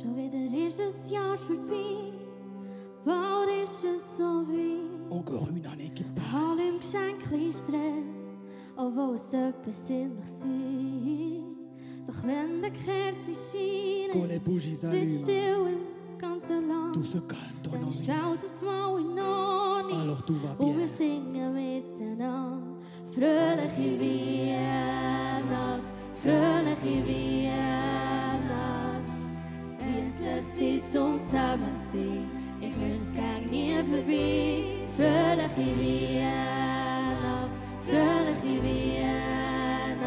Schon wieder ist ein Jahr vorbei. Bald ist es so weit. Encore une année qui passe. Im Geschenkli Stress, obwohl es etwas sinnlich sei. Doch wenn der Kerze les scheint, bougies es wird allument, still im ganzen Land. tout se calme, ton Dann ist die. Welt aufs Mal in Ordnung. Alors tout va Und wir bien. singen miteinander. Fröhliche Weihnacht, fröhliche Weihnacht. Nie vorbei. Fröhliche Weihnacht, fröhliche Weihnacht.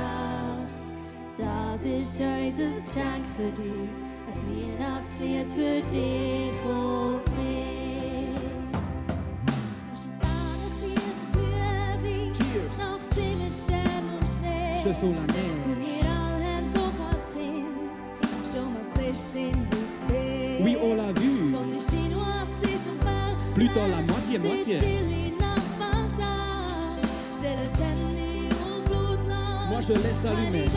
Das ist unser Geschenk für dich. Ein Weihnachtslied für dich und mich. Je sous la neige. plutôt la moitié-moitié. Moi je laisse allumer.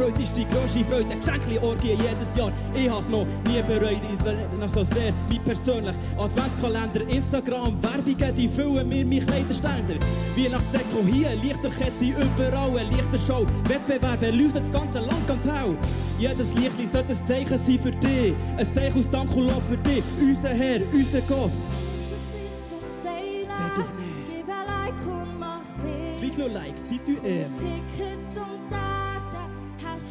Vorfreude ist die grösste Freude. Geschenkli-Orgie jedes Jahr. Ich hab's noch nie bereut, ich lebe noch so sehr, wie persönlich. Adventskalender, Instagram, Werbungen, die füllen mir meine Kleiderständer. Weihnachtsdeko hier, Lichterkette überall, eine Lichtershow. Wettbewerbe leuchtet das ganze Land ganz hell. Jedes Lichtli sollte ein Zeichen sein für dich. Ein Zeichen aus Dank und Lob für dich, unser Herr, unser Gott. Gib ein Like und mach mit. Klick nur Like, si tu Wir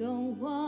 懂我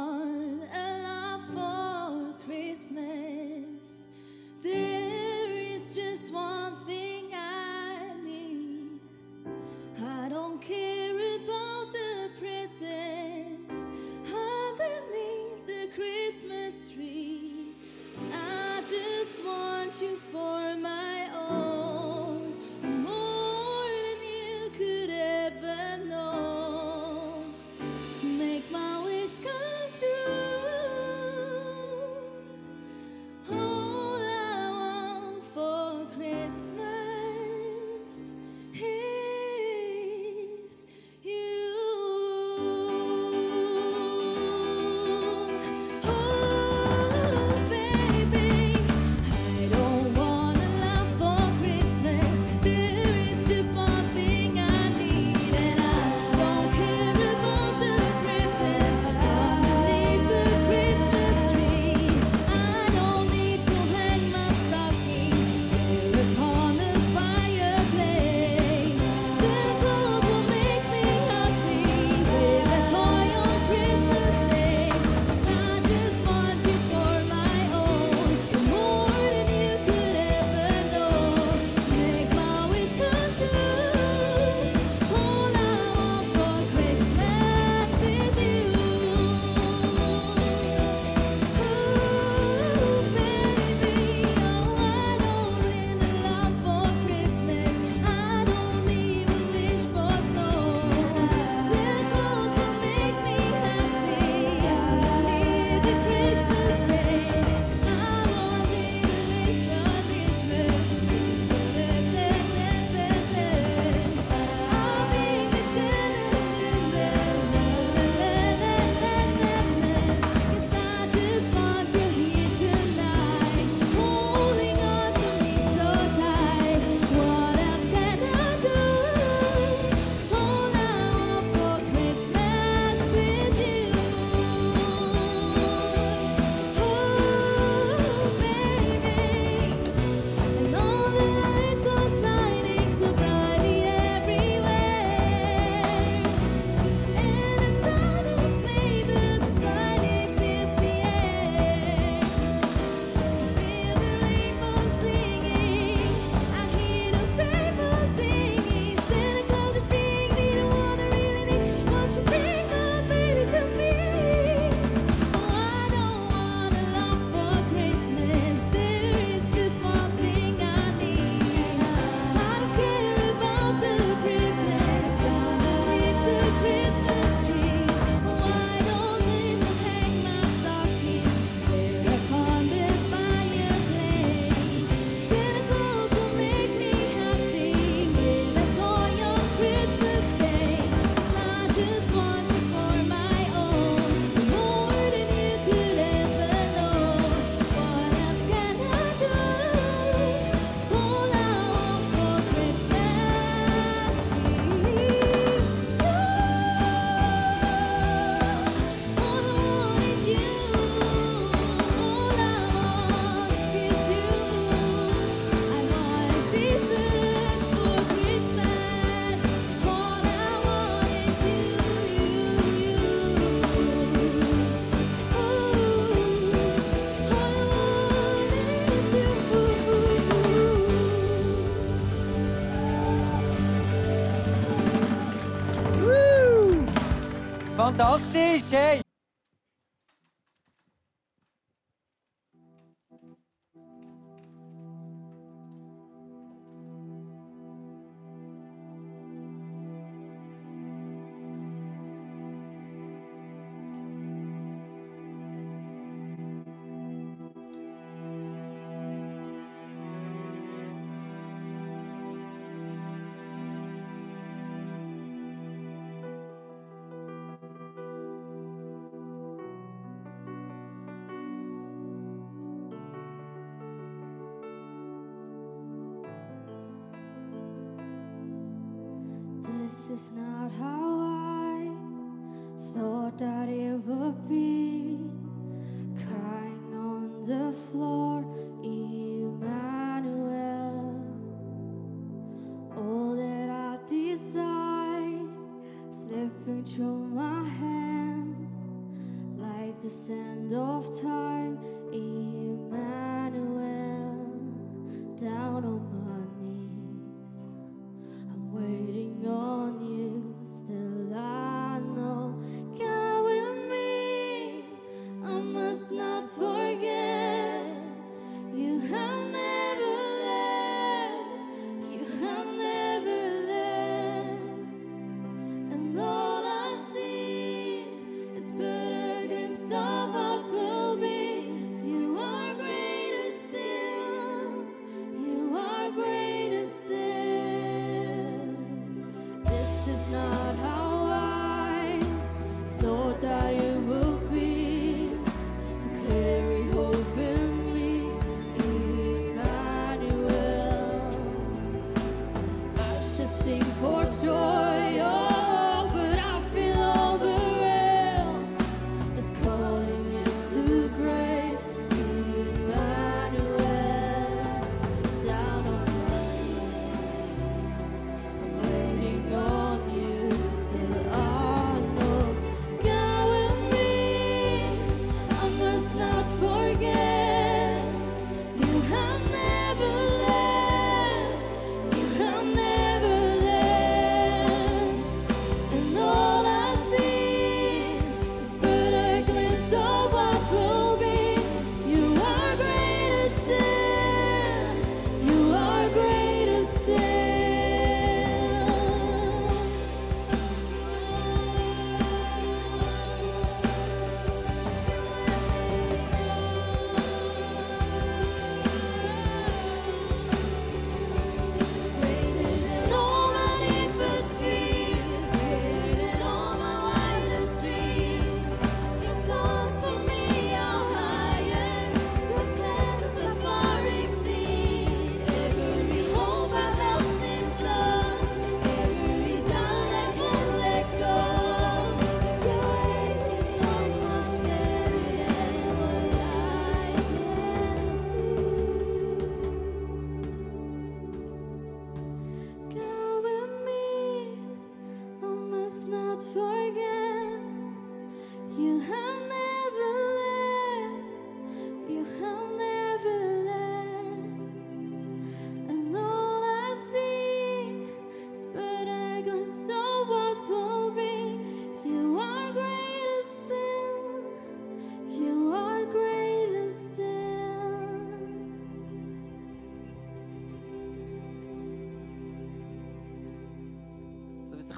Fantastisch, hey! Jesus' name.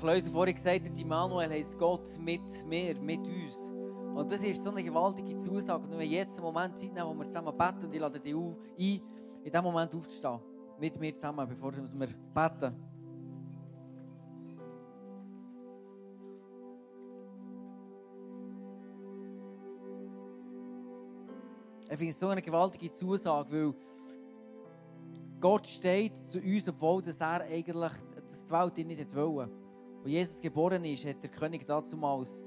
Klöser vorhin gesagt hat, Immanuel heisst Gott mit mir, mit uns. Und das ist so eine gewaltige Zusage. Und wenn wir jetzt einen Moment Zeit nehmen, wo wir zusammen beten, und ich lade dich auf- ein, in diesem Moment aufzustehen. Mit mir zusammen, bevor wir beten. Ich finde es so eine gewaltige Zusage, weil Gott steht zu uns, obwohl dass er eigentlich die Welt nicht wollen. Als Jesus geboren ist, hat der König damals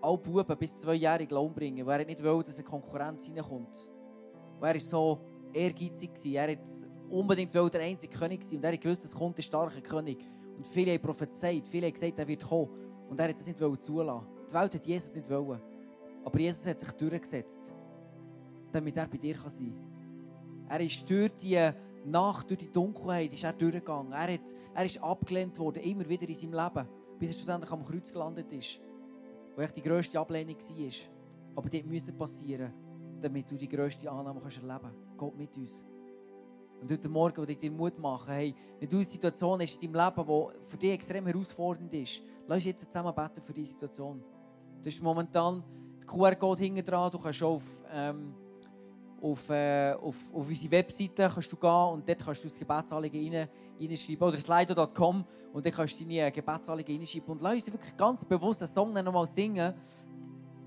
alle Buben bis zweijährig umbringen, weil er nicht wollte, dass eine Konkurrenz reinkommt. Und er war so ehrgeizig. Er wollte unbedingt der einzige König sein. Und er wusste, es kommt ein starker König. Und viele haben prophezeit, viele haben gesagt, er wird kommen. Und er hat das nicht zulassen. Die Welt hat Jesus nicht wollen. Aber Jesus hat sich durchgesetzt, damit er bei dir sein kann. Er ist durch die Nacht, durch die Dunkelheit ist er durchgegangen. Er, hat, er ist abgelehnt worden, immer wieder in seinem Leben, bis er schlussendlich am Kreuz gelandet ist. wo echt die grösste Ablehnung war. Aber die musste passieren, damit du die grösste Annahme kannst erleben kannst. Gott mit uns. Und heute Morgen will ich dir Mut machen, hey, wenn du in einer Situation hast in deinem Leben, die für dich extrem herausfordernd ist, lass uns jetzt zusammen beten für diese Situation. Das ist momentan der QR-Code hinten dran, du kannst auf, ähm, auf, äh, auf, auf unsere Webseite kannst du gehen und dort kannst du das Gebetsanliegen rein. Oder slido.com und dort kannst du deine Gebetsanliegen reinschreiben. Und lass uns wirklich ganz bewusst den Song noch mal singen.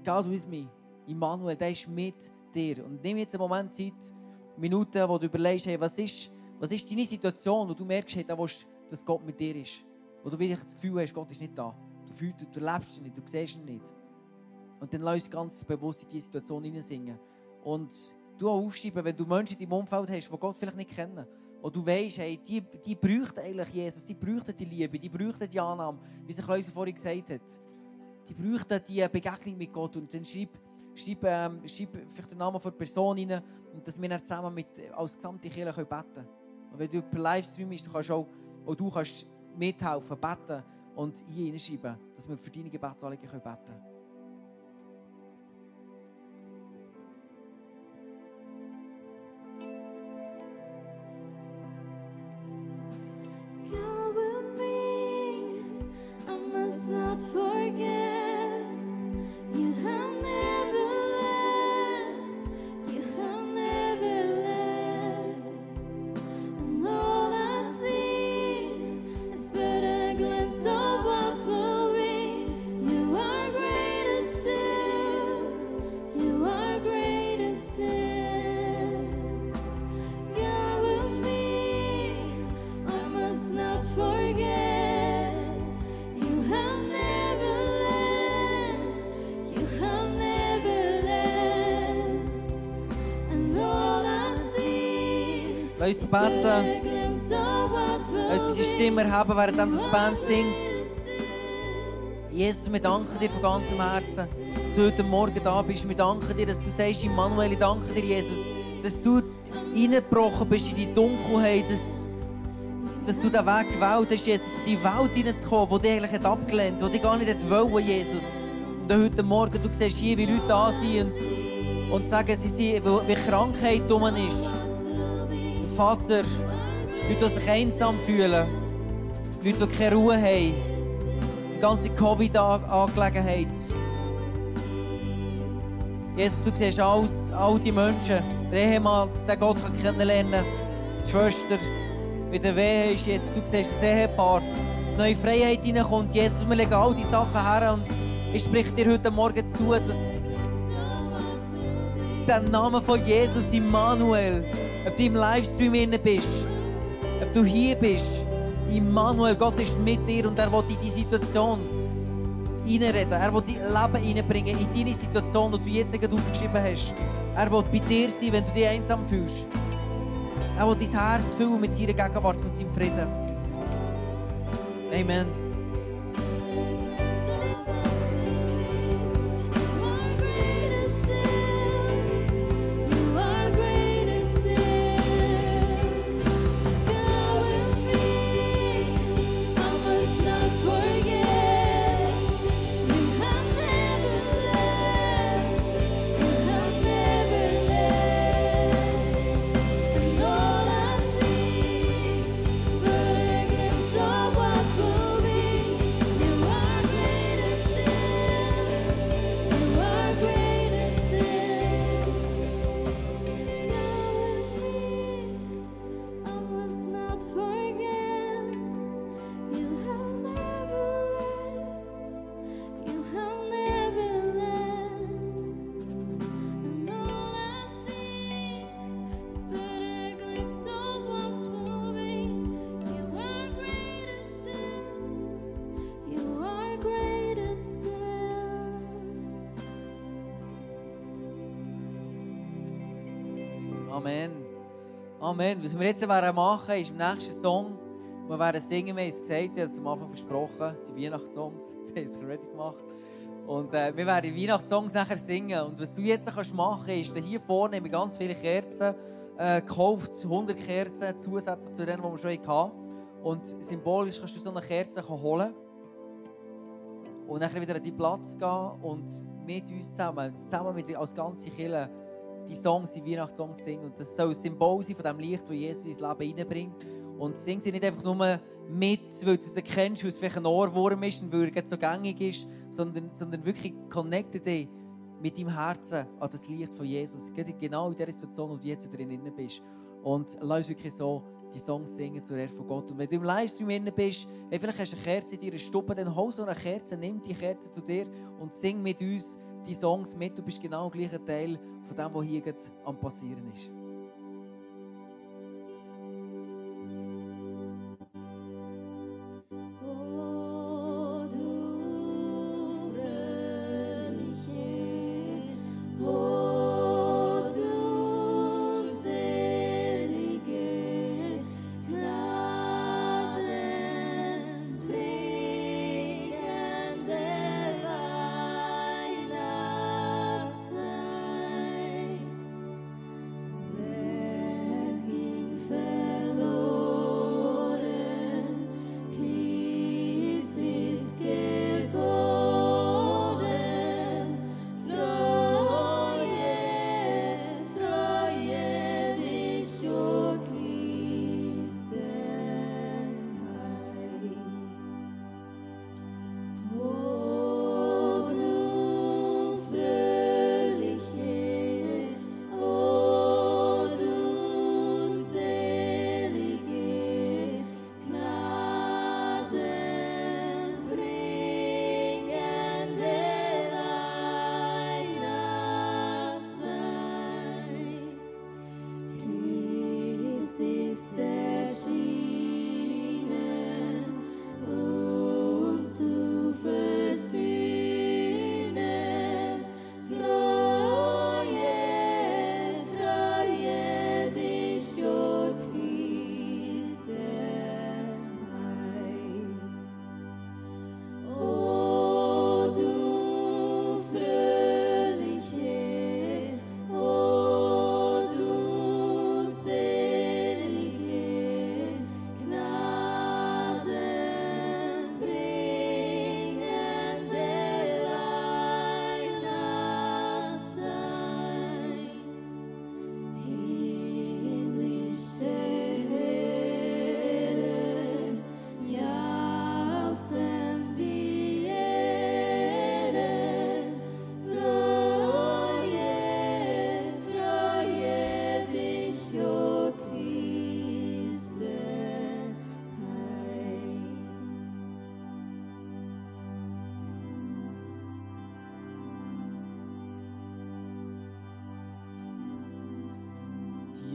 God with me. Immanuel, der ist mit dir. Und nimm jetzt einen Moment Zeit, Minuten, wo du überlegst, hey, was ist, was ist deine Situation, wo du merkst, hey, da willst, dass Gott mit dir ist. Wo du wirklich das Gefühl hast, Gott ist nicht da. Du fühlst, du erlebst ihn nicht, du siehst ihn nicht. Und dann lass uns ganz bewusst in diese Situation hineinsingen. Und du auch aufschreiben, wenn du Menschen in deinem Umfeld hast, die Gott vielleicht nicht kennen. wo du weißt, hey, die, die bräuchten eigentlich Jesus, die bräuchten die Liebe, die bräuchten die Annahme, wie sich Leute vorhin gesagt hat. Die bräuchten die Begegnung mit Gott. Und dann schreib, schreib, ähm, schreib vielleicht den Namen der Person rein und dass wir dann zusammen mit, als gesamte Kirche beten können. Und wenn du per Livestream bist, kannst auch, auch du kannst mithelfen, beten und hier hineinschreiben, dass wir für deine Gebetsanliegen beten können. Lass uns beten. Lass unsere. Stimme erheben, während das Band singt. Jesus, wir danken dir von ganzem Herzen, dass du heute Morgen da bist. Wir danken dir, dass du sagst, Immanuel, ich danke dir, Jesus, dass du reingebrochen bist in die Dunkelheit, dass, dass du den Weg gewählt hast, Jesus, in die Welt hineinzukommen, die dich eigentlich abgelehnt hat, die dich gar nicht wollen, Jesus. Und heute Morgen, du siehst hier, wie Leute da sind und sagen, sie sind, wie Krankheit dumm ist. Vater, Leute, die sich einsam fühlen, Leute, die keine Ruhe haben, die ganze Covid-Angelegenheit. Jesus, du siehst alles, all die Menschen, der Ehemann, den Gott kennenlernen. Die Schwester, wie der Wehe ist, Jesus, du siehst das Ehepaar, dass neue Freiheit reinkommt. Jesus, wir legen all die Sachen her und ich spreche dir heute Morgen zu, dass der Name von Jesus, Immanuel, ob du im Livestream inne bist, ob du hier bist, Immanuel, Gott ist mit dir und er will in die Situation reinreden. Er will dein Leben reinbringen in deine Situation, die du jetzt gerade aufgeschrieben hast. Er will bei dir sein, wenn du dich einsam fühlst. Er will dein Herz füllen mit seiner Gegenwart, mit seinem Frieden. Amen. Amen. Was wir jetzt werden machen, ist im nächsten Song, wir werden singen, wir haben es gesagt, ich habe es am Anfang versprochen, die Weihnachtssongs, die haben es ready gemacht. Und äh, wir werden Weihnachtssongs nachher singen. Und was du jetzt kannst machen ist, hier vorne haben wir ganz viele Kerzen äh, gekauft, 100 Kerzen zusätzlich zu denen, die wir schon hatten. Und symbolisch kannst du so eine Kerze holen. und dann wieder an die Platz gehen und mit uns zusammen, zusammen mit als ganze Kirche, die Songs, die Weihnachtssongs singen. Und das soll ein Symbol sein von dem Licht, das Jesus ins Leben hineinbringt. Und sing sie nicht einfach nur mit, weil du es kennst, weil es vielleicht ein Ohrwurm ist und weil er so gängig ist, sondern, sondern wirklich connecte dich mit deinem Herzen an das Licht von Jesus. Genau in der Situation, wo du jetzt drin bist. Und lass uns wirklich so die Songs singen zur Ehre von Gott. Und wenn du im Livestream drin bist, hey, vielleicht hast du eine Kerze in deiner Stube, dann hol so eine Kerze, nimm die Kerze zu dir und sing mit uns die Songs mit. Du bist genau der gleiche Teil von dem, was hier am passieren ist.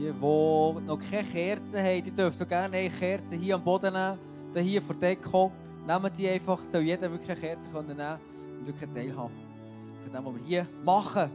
Die, die noch keine Kerzen haben, die dürfen gerne eine Kerze hier am Boden nehmen, dann hier vor der Deko. Nehmen die einfach, soll jeder wirklich eine Kerze können nehmen und wirklich Teil haben. Von wir hier machen.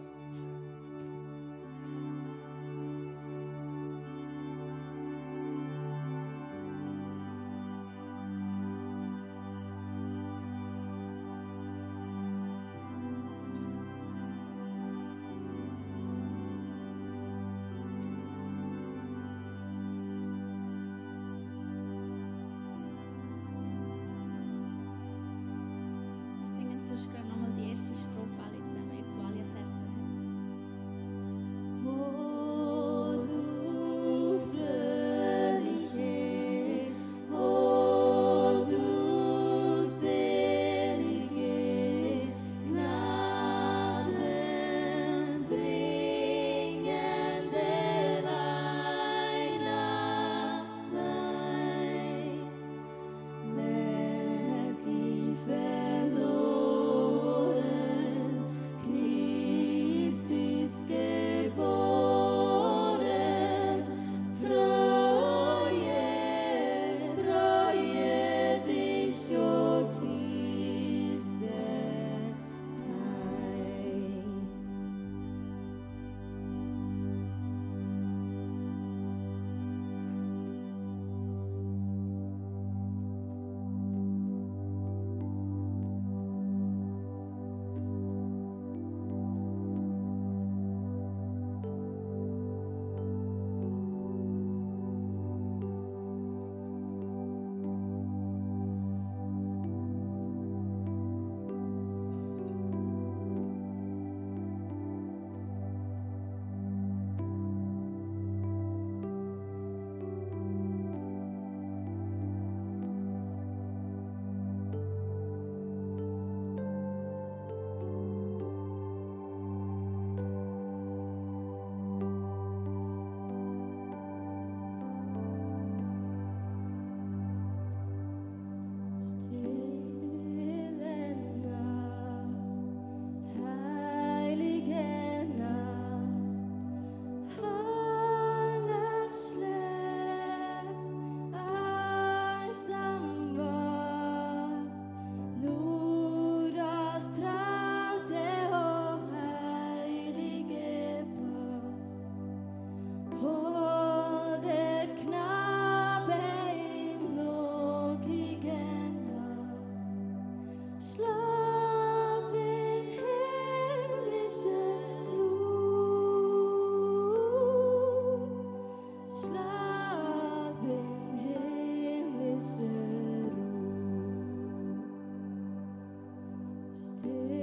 still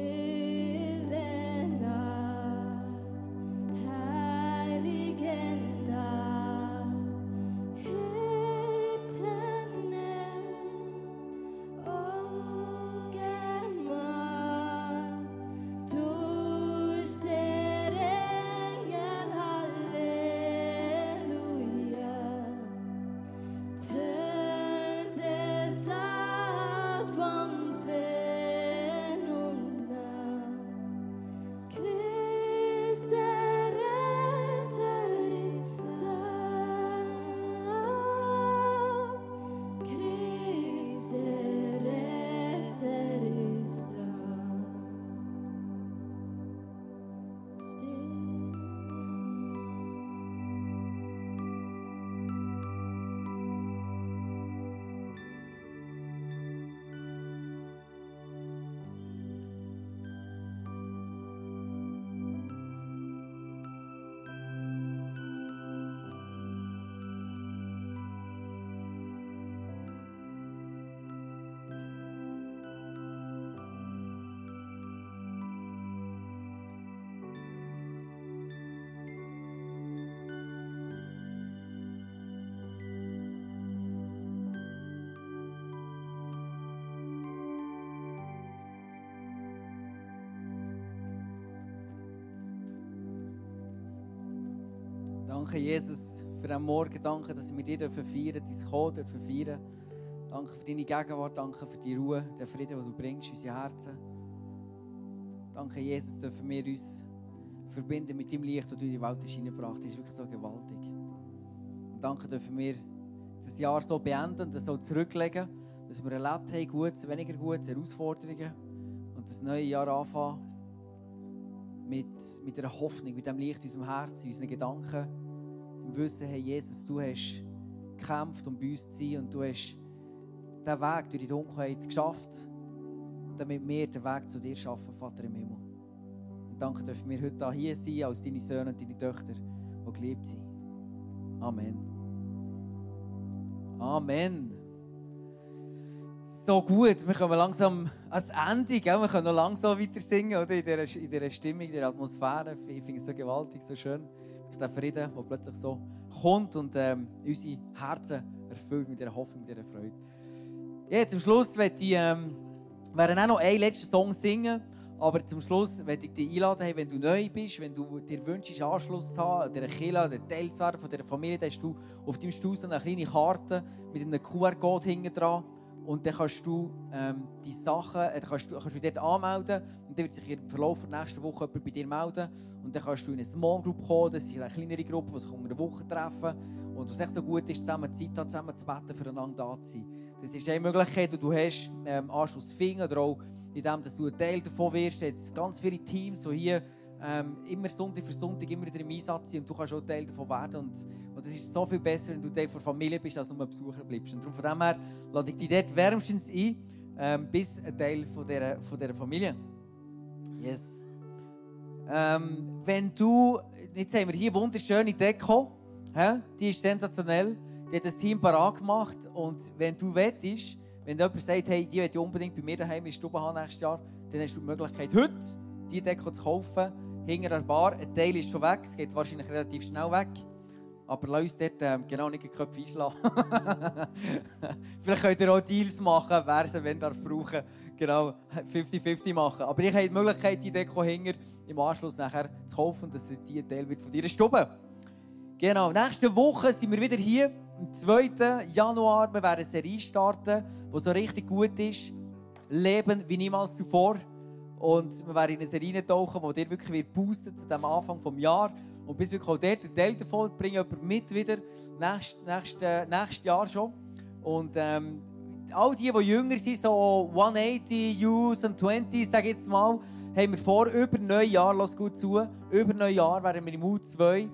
Danke, Jesus, für den Morgen. Danke, dass wir dir dürfen feiern dürfen, dein Kommen dürfen feiern. Danke für deine Gegenwart. Danke für die Ruhe, den Frieden, den du bringst in unsere Herzen. Danke, Jesus, dürfen wir uns verbinden mit dem Licht, das du in die Welt hineingebracht hast. Das ist wirklich so gewaltig. Und danke dürfen wir das Jahr so beenden das so zurücklegen, dass wir erlebt haben, Gutes, weniger Gutes, Herausforderungen und das neue Jahr anfangen mit, mit einer Hoffnung, mit dem Licht in unserem Herzen, in unseren Gedanken, Wissen, hey Jesus, du hast gekämpft, um bei uns zu sein und du hast den Weg durch die Dunkelheit geschafft, damit wir den Weg zu dir schaffen, Vater im Himmel. Und danke dürfen wir heute hier sein, als deine Söhne und deine Töchter, die geliebt sind. Amen. Amen. So gut, wir kommen langsam ans Ende, gell? wir können noch langsam weiter singen, oder? In, dieser, in dieser Stimmung, in dieser Atmosphäre. Ich finde es so gewaltig, so schön. Der Frieden, der plötzlich so kommt und ähm, unsere Herzen erfüllt mit dieser Hoffnung, mit dieser Freude. Ja, zum Schluss werde ich ähm, werden auch noch einen letzten Song singen. Aber zum Schluss werde ich dich einladen, hey, wenn du neu bist, wenn du dir wünschst, Anschluss zu haben, an dieser Kirche, einen Teil zu werden von dieser Familie, dann hast du auf deinem Stuhl so eine kleine Karte mit einem QR-Code hinten dran. Und dann kannst du ähm, die Sachen, äh, kannst du, kannst du dort anmelden und dann wird sich im Verlauf der nächsten Woche jemand bei dir melden. Und dann kannst du in eine Small Group kommen, das ist eine kleinere Gruppe, die sich unter einer Woche treffen. Und was echt so gut ist, zusammen Zeit haben, zusammen zu beten, füreinander da zu sein. Das ist eine Möglichkeit, die du hast, ähm, Anschluss zu finden oder auch indem dass du ein Teil davon wirst. Jetzt ganz viele Teams, die hier ähm, immer Sonntag für Sonntag immer wieder im Einsatz sind und du kannst auch Teil davon werden. Und, und es ist so viel besser, wenn du Teil der Familie bist, als nur Besucher bleibst. Und darum von dem her lade ich dich dort wärmstens ein, ähm, bis ein Teil von dieser, von dieser Familie. Yes. Ähm, wenn du, jetzt haben wir hier wunderschöne Deko, hä? die ist sensationell, die hat das Team parat gemacht und wenn du wettest, wenn jemand sagt, hey, die will ich unbedingt bei mir daheim in der Stube haben nächstes Jahr, dann hast du die Möglichkeit, heute die Deko zu kaufen, hinter der Bar. Ein Teil ist schon weg, es geht wahrscheinlich relativ schnell weg. Aber lass uns dort ähm, genau nicht die Köpfe einschlagen. Vielleicht könnt ihr auch Deals machen, wer sie wenn darf brauchen. Genau, 50-50 machen. Aber ich habe die Möglichkeit, die Deko hinter im Anschluss nachher zu kaufen, dass die ein Teil wird von deiner Stube. Genau, nächste Woche sind wir wieder hier. Am 2. Januar. Wir werden eine Serie starten, die so richtig gut ist. Leben wie niemals zuvor. Und wir werden in eine Serie tauchen, die dir wirklich wird boosten zu dem Anfang des Jahres. Und bis wirklich auch dort ein Teil davon bringen jemand mit wieder nächstes, nächstes, nächstes Jahr schon. Und ähm, all die, die jünger sind, so 180, Youth und 20, sage ich jetzt mal, haben wir vor, über Neujahr, lass gut zu, über Neujahr werden wir im U2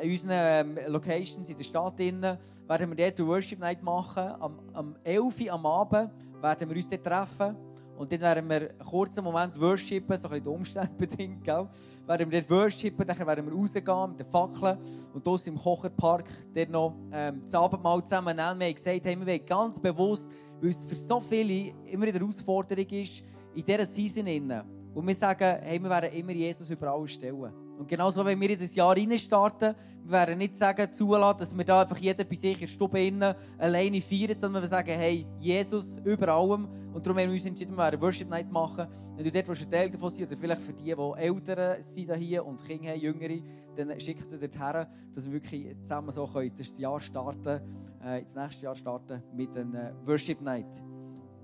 in unseren ähm, Locations in der Stadt innen, werden wir dort eine Worship Night machen. Am, am 11 Uhr am Abend werden wir uns dort treffen. Und dann werden wir einen kurzen Moment worshipen, so ein bisschen umständbedingt, gell? Werden wir dort worshipen, dann werden wir rausgehen mit den Fackeln und draussen im Kocherpark dort noch ähm, das Abendmahl zusammen nehmen. Wir haben gesagt, hey, wir wollen ganz bewusst, weil es für so viele immer eine Herausforderung ist, in dieser Season innen. Und wir sagen, hey, wir werden immer Jesus über alles stellen. Und genauso, wenn wir in das Jahr starten, wir werden nicht sagen, zulassen, dass wir da einfach jeder bei sich in der Stube innen alleine feiern, sondern wir sagen, hey, Jesus über allem. Und darum haben wir uns entschieden, wir werden Worship Night machen. Wenn du dort ein Teil davon sein oder vielleicht für die, die Ältere sind hier und Kinder haben, Jüngere, dann schickt ihr dort her, dass wir wirklich zusammen so können, das Jahr starten, äh, das nächste Jahr starten mit einer Worship Night.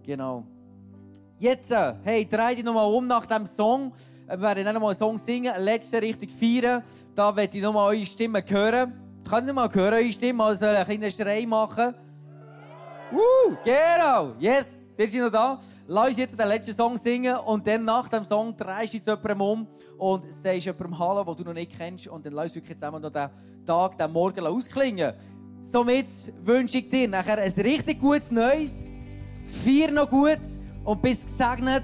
Genau. Jetzt, äh, hey, dreh dich nochmal um nach diesem Song. Wir werden dann nochmal einen Song singen, einen letzten richtig feiern. Da werde ich nochmal eure Stimme hören. Können Sie mal hören, eure Stimme? Also einen kleinen Schrei machen. Woo, genau. Yes, wir sind noch da. Lass uns jetzt den letzten Song singen und dann nach dem Song drehst du jetzt jemandem um und sagst jemandem Hallo, den du noch nicht kennst und dann lass uns wirklich zusammen noch den Tag, den Morgen ausklingen. Somit wünsche ich dir nachher ein richtig gutes Neues. Vier noch gut und bist gesegnet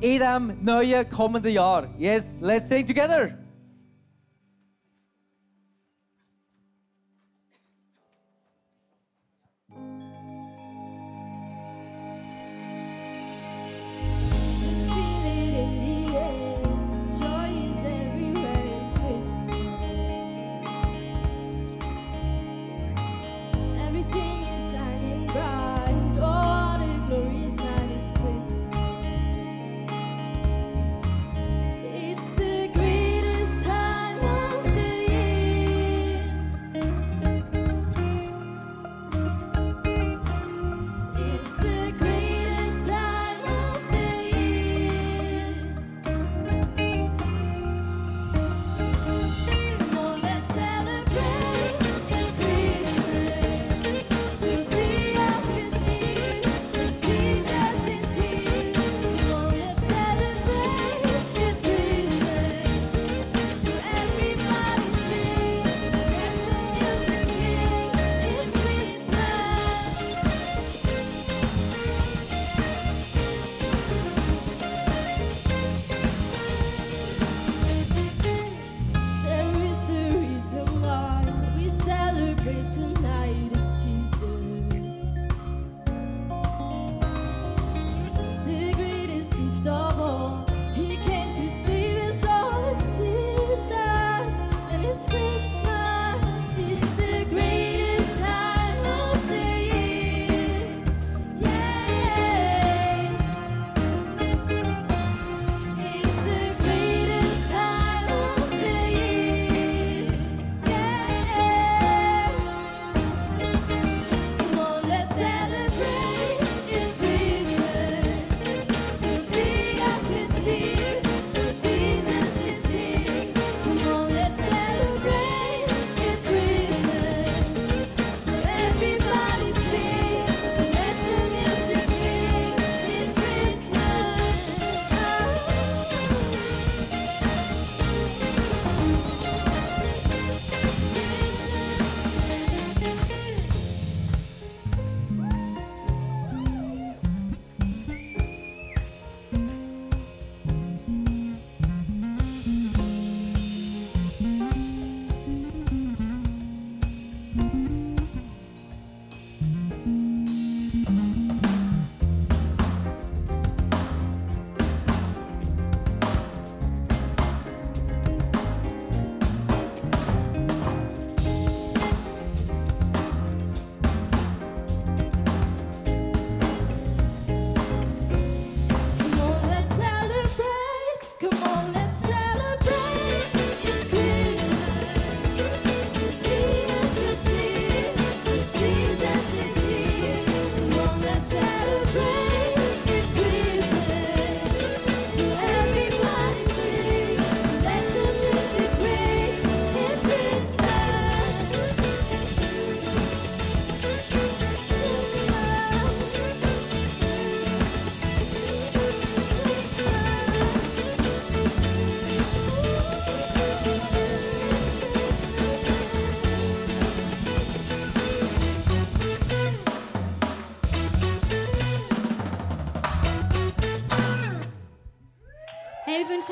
in diesem neuen kommenden Jahr. Yes, let's sing together.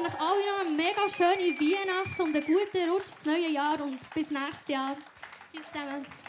Euch alle noch eine mega schöne Weihnacht und einen guten Rutsch ins neue Jahr und bis nächstes Jahr. Tschüss zusammen.